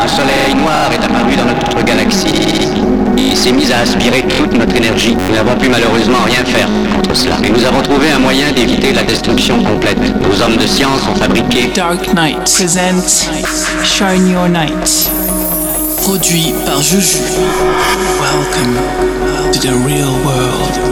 Un soleil noir est apparu dans notre galaxie et s'est mis à aspirer toute notre énergie. Nous n'avons pu malheureusement rien faire contre cela. Et nous avons trouvé un moyen d'éviter la destruction complète. Nos hommes de science ont fabriqué Dark Knight presents Shine Your Night. Produit par Juju. Welcome to the real world.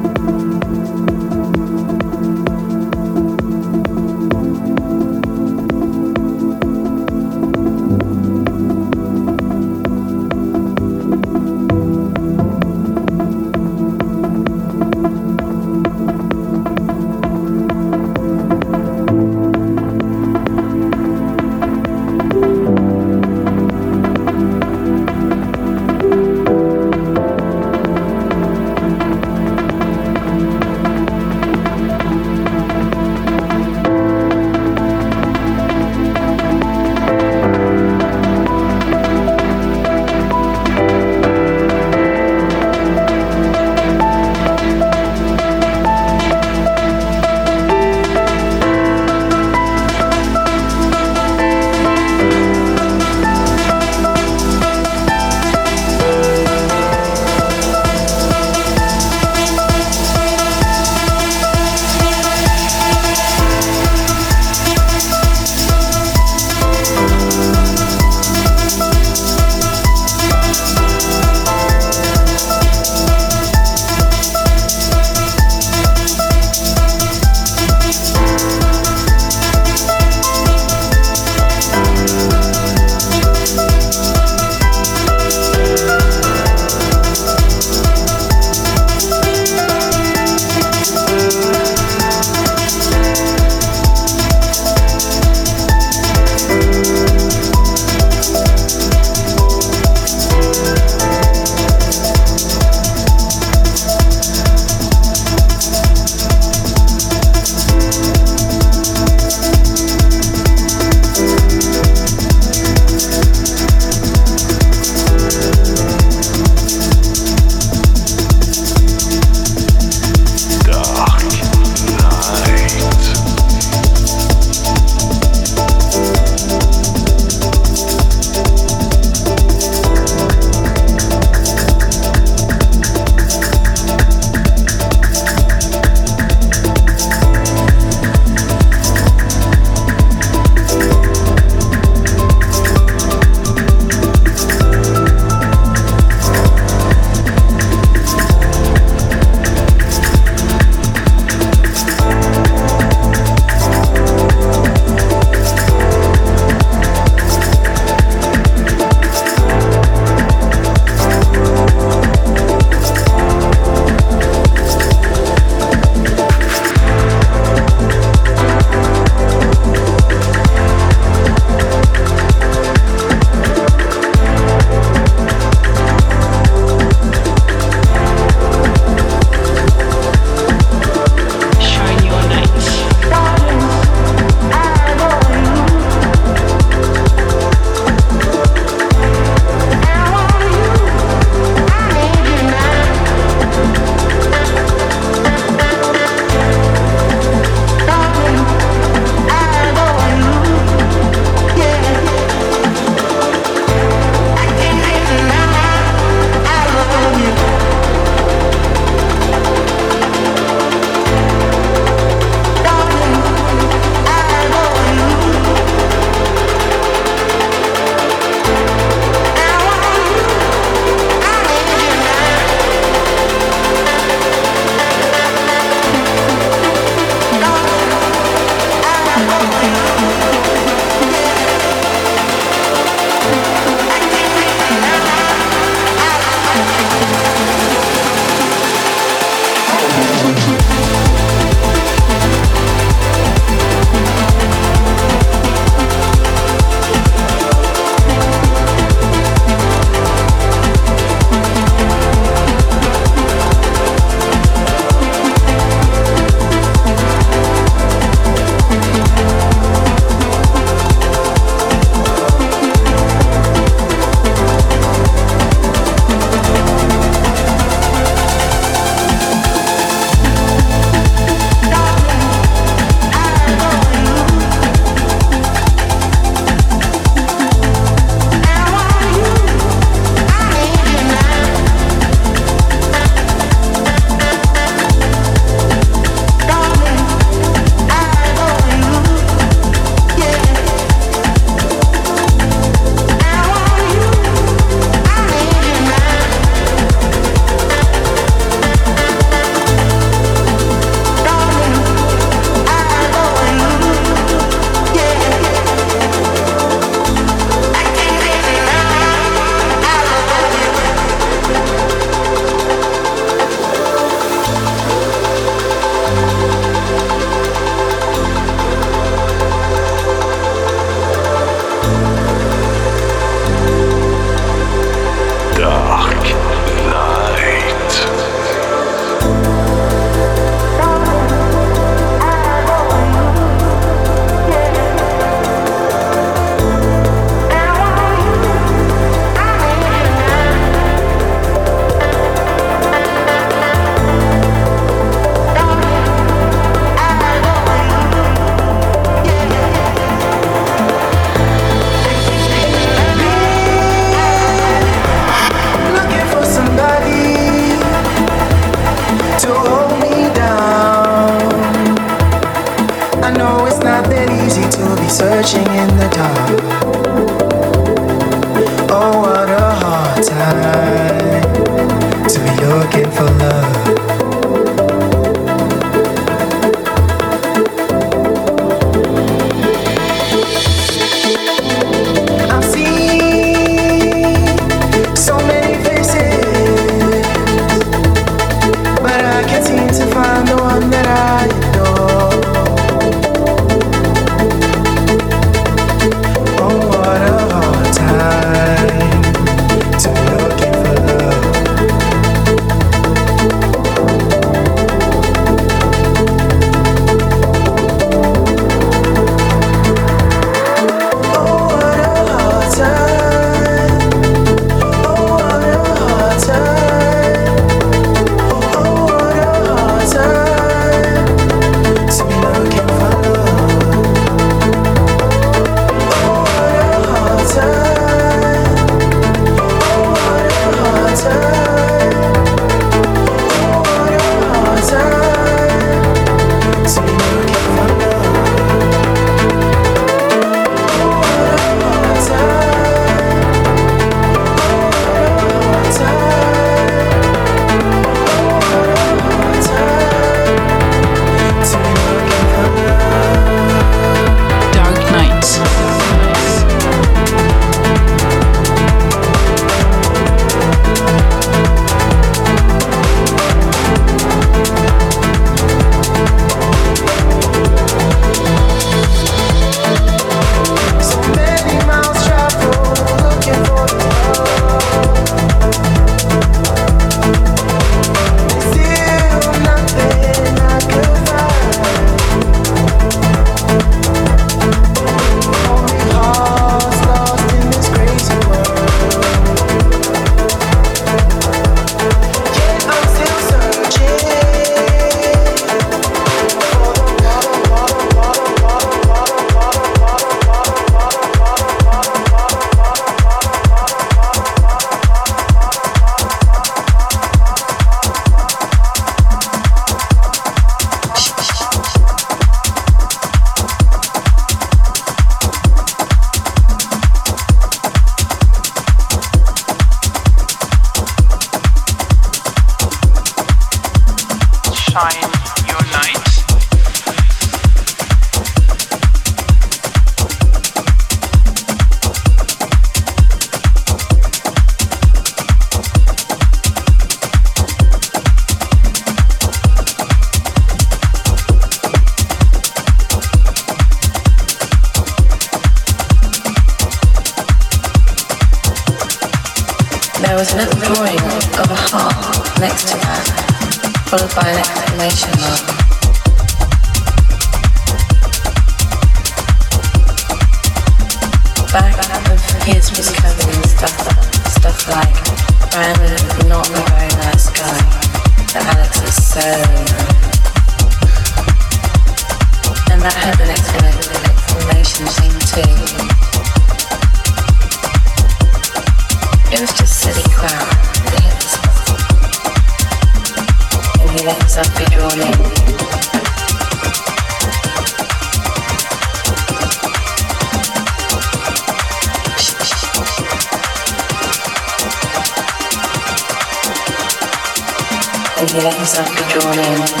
yourself to drawn in.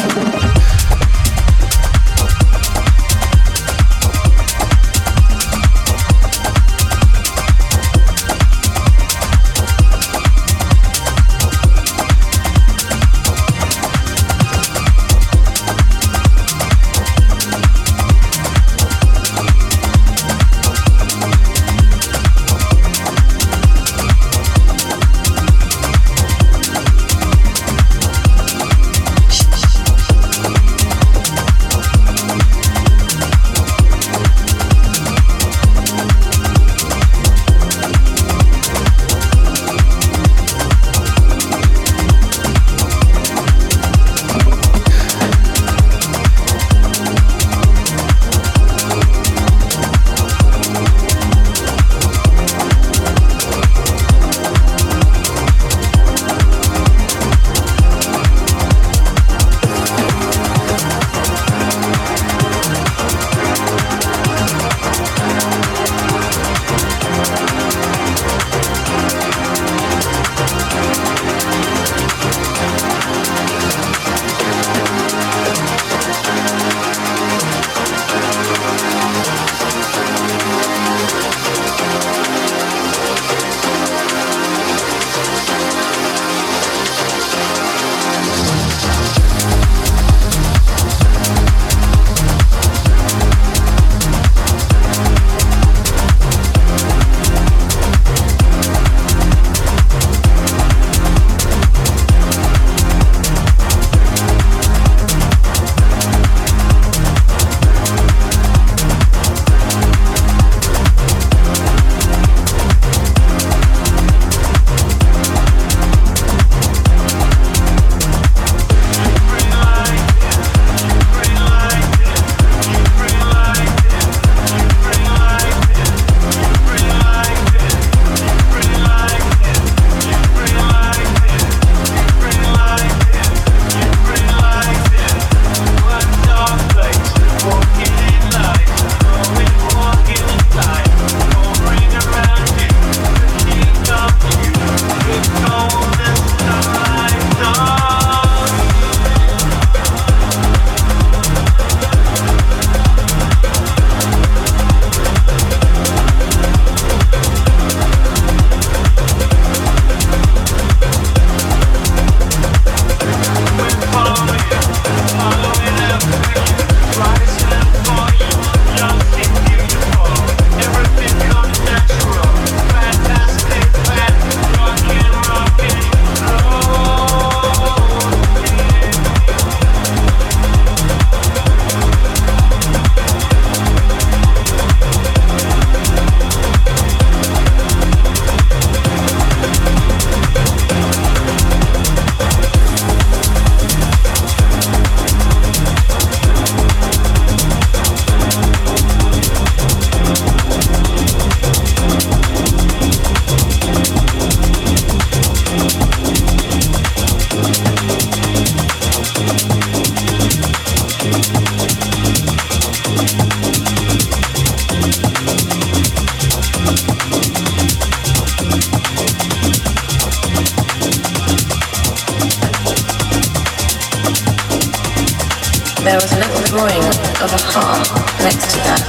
Next to that,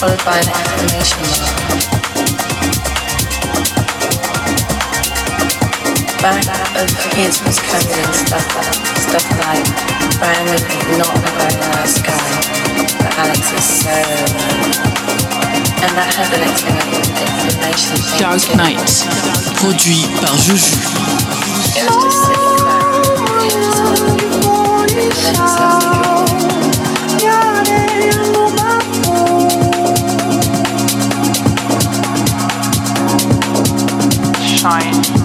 followed by an exclamation mark. Back of his was covered in stuff, stuff like not a very nice guy, but Alex is so And that had an explanation. Dark Knight, produit par JüJü. Shine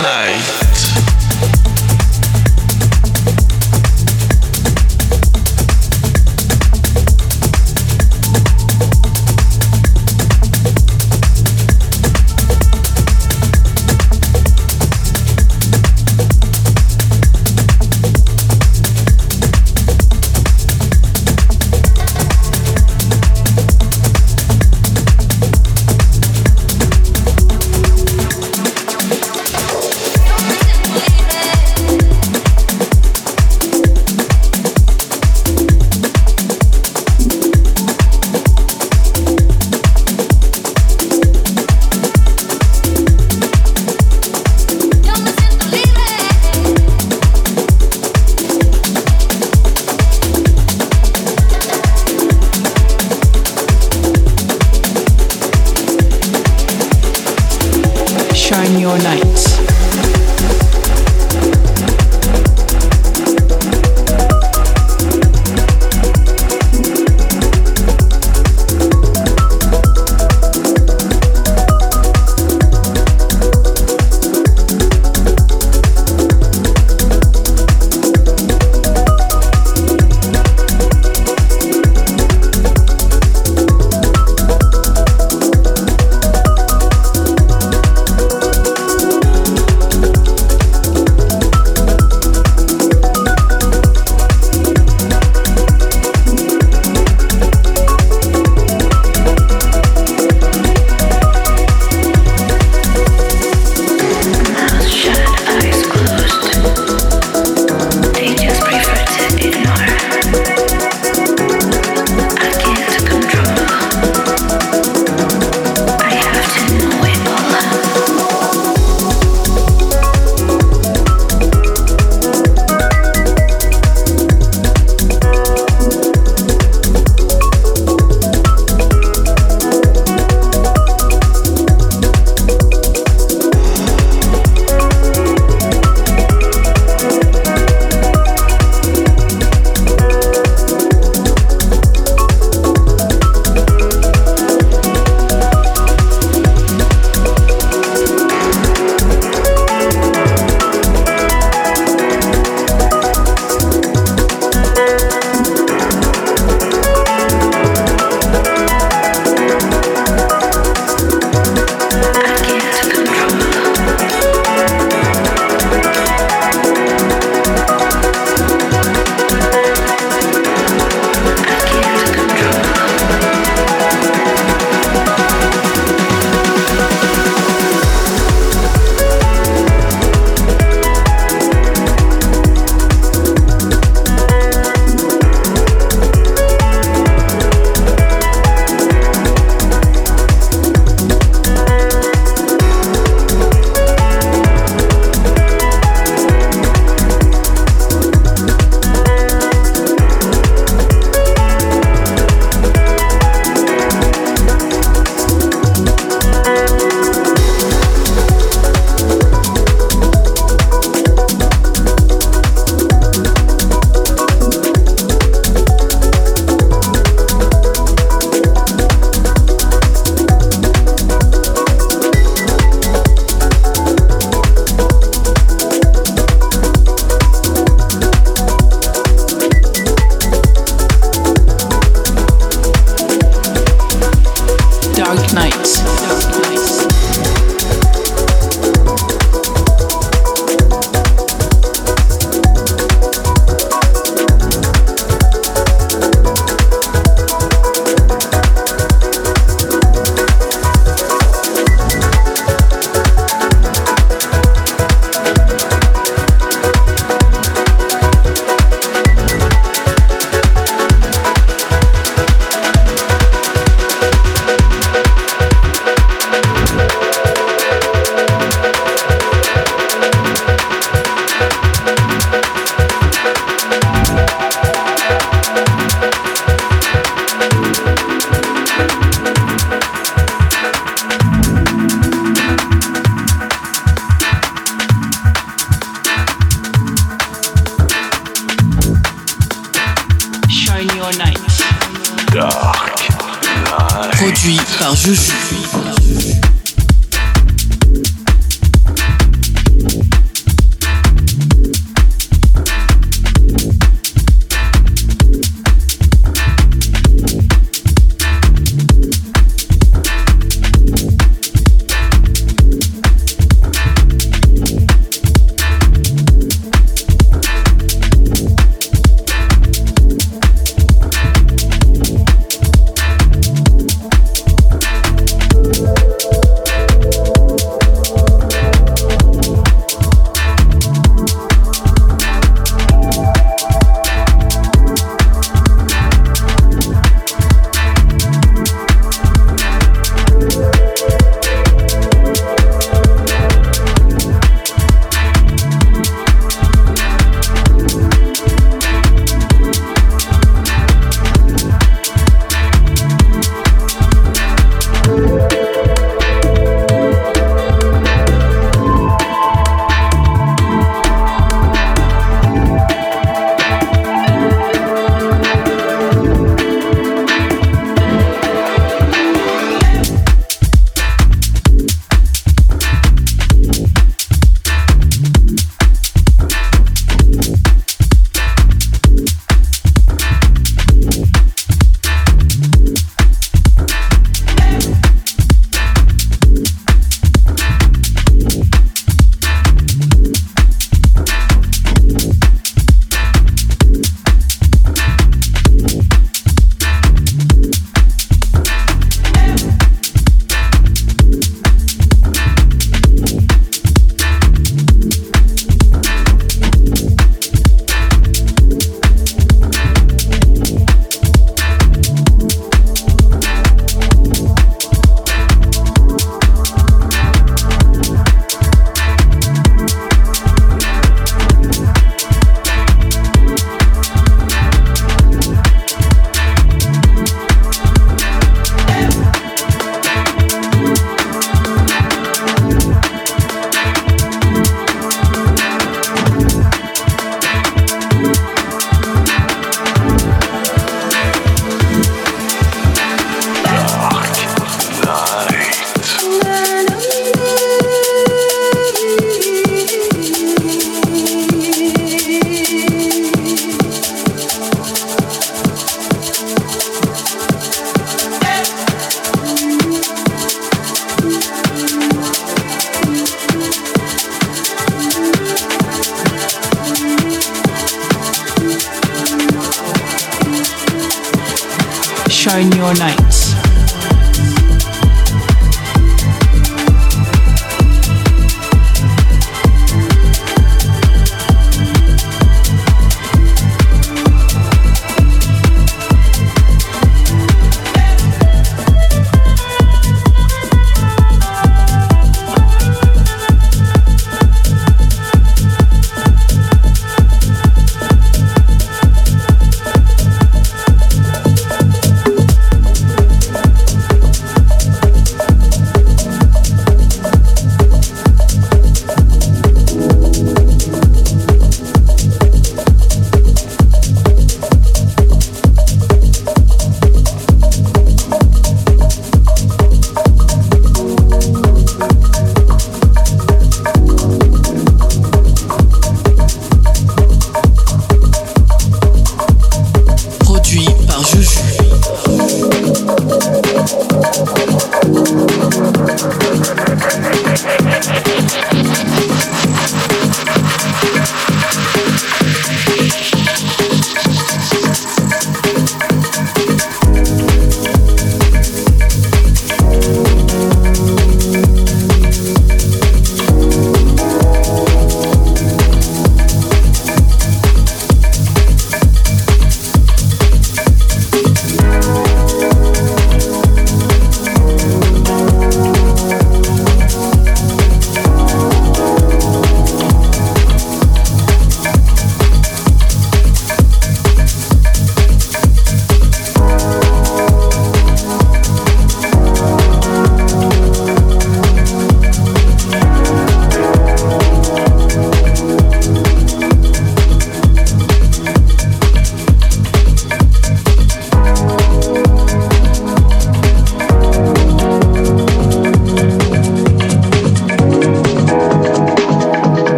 night.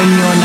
on your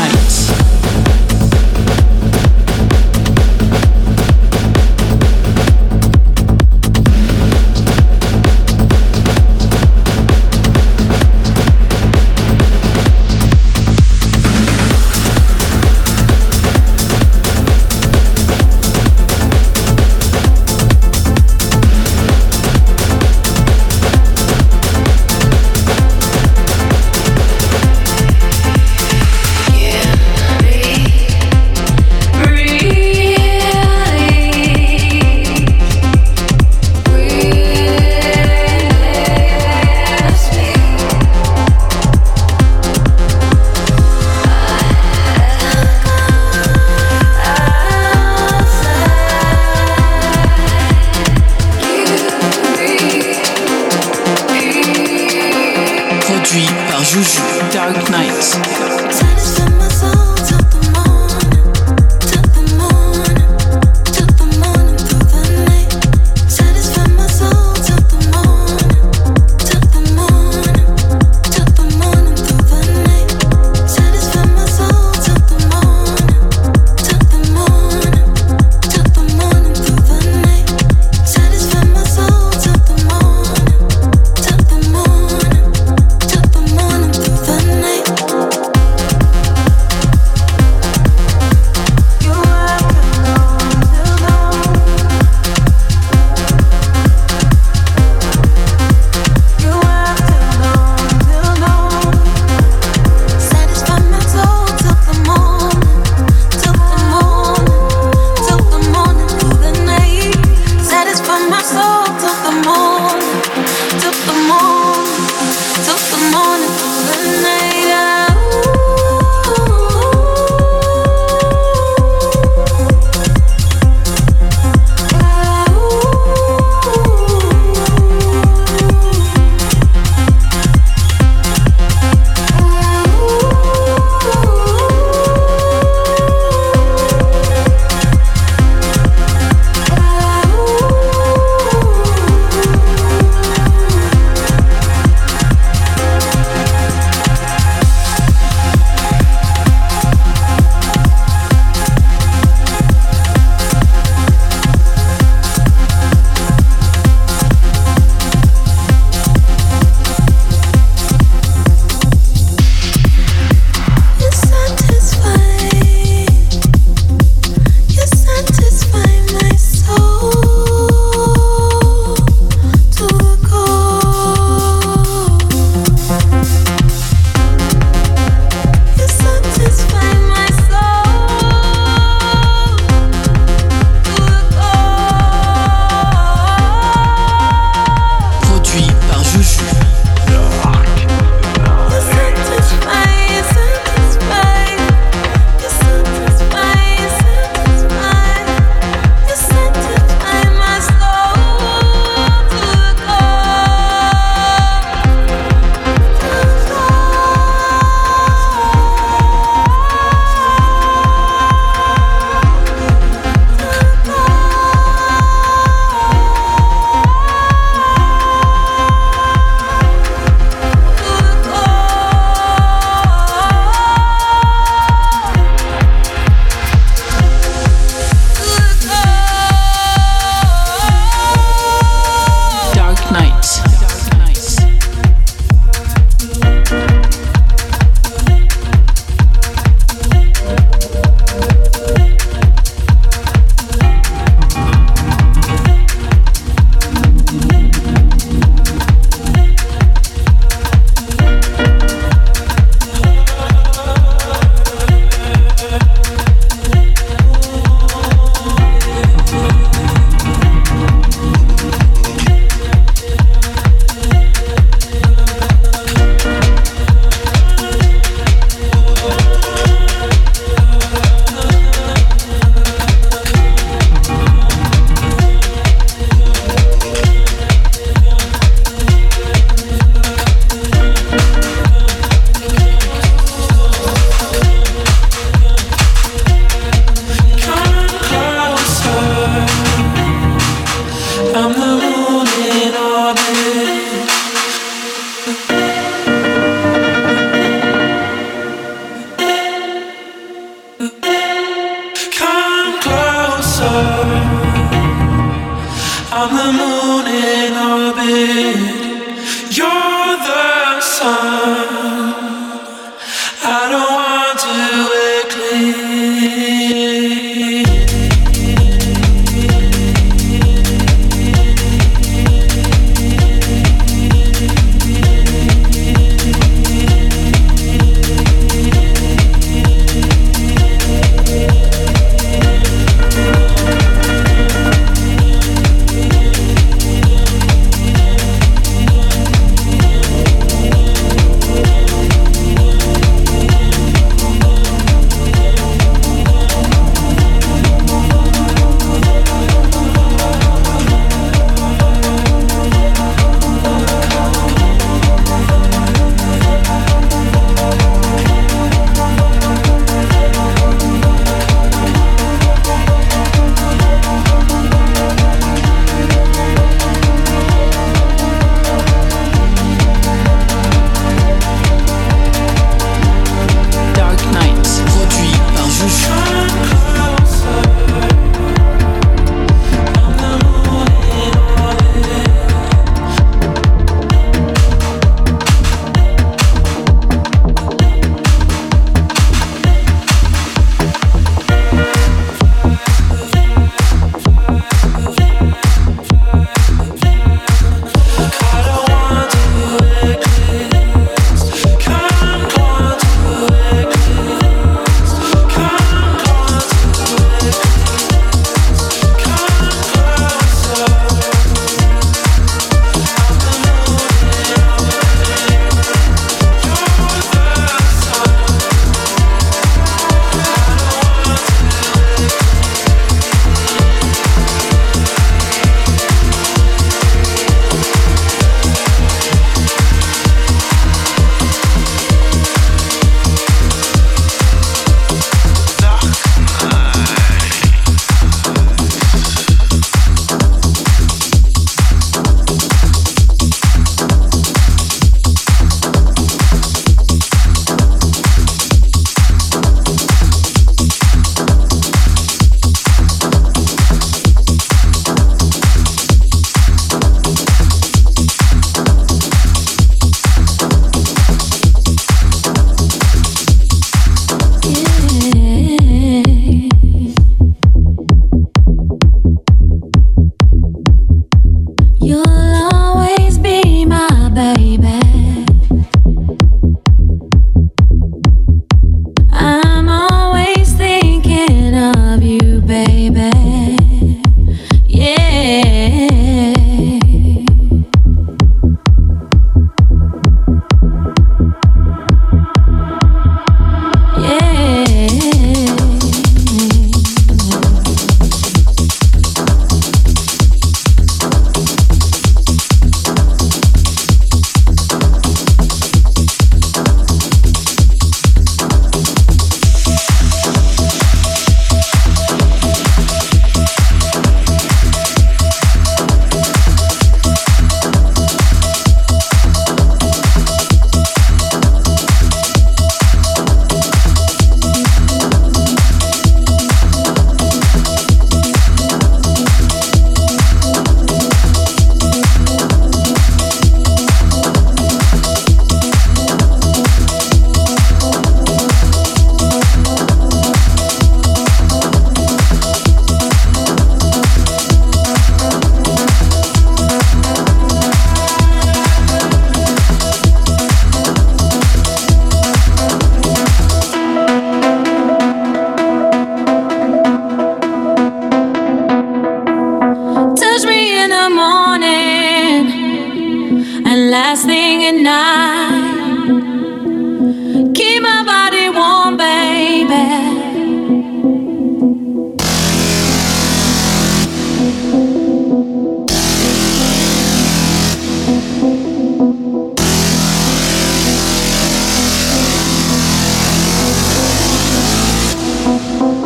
Música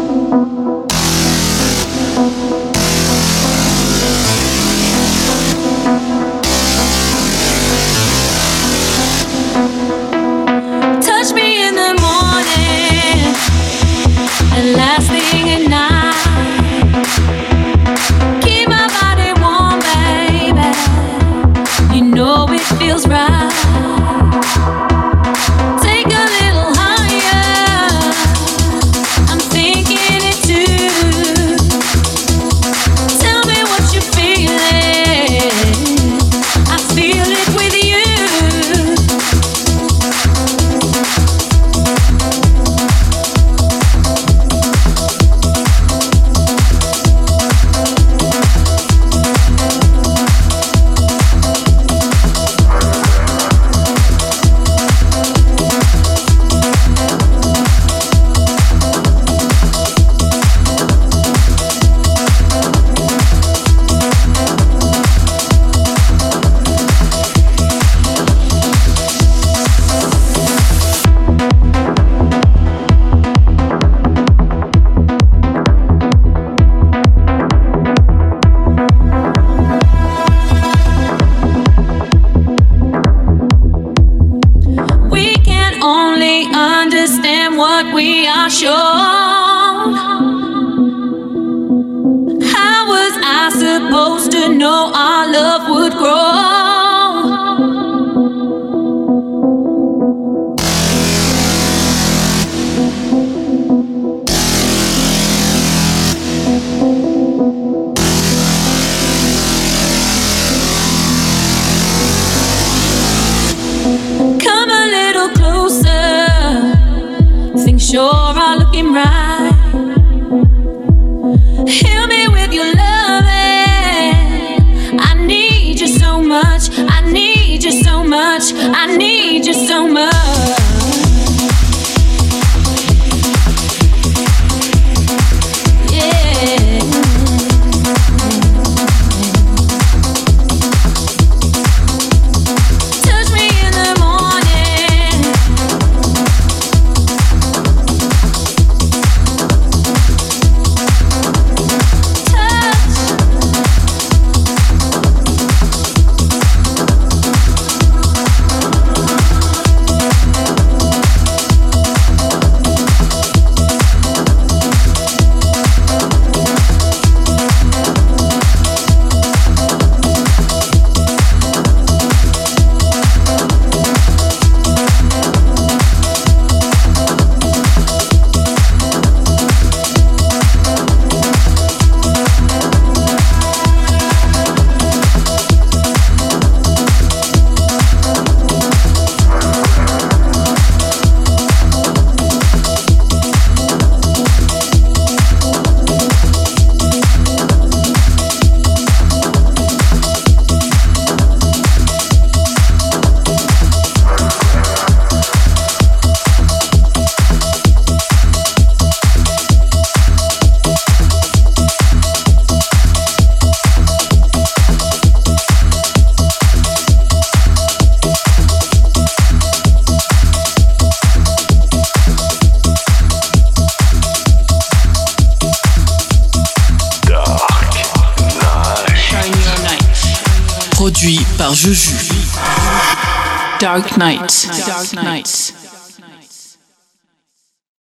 looking right. Heal me with your loving. I need you so much. I need you so much. I need you so much.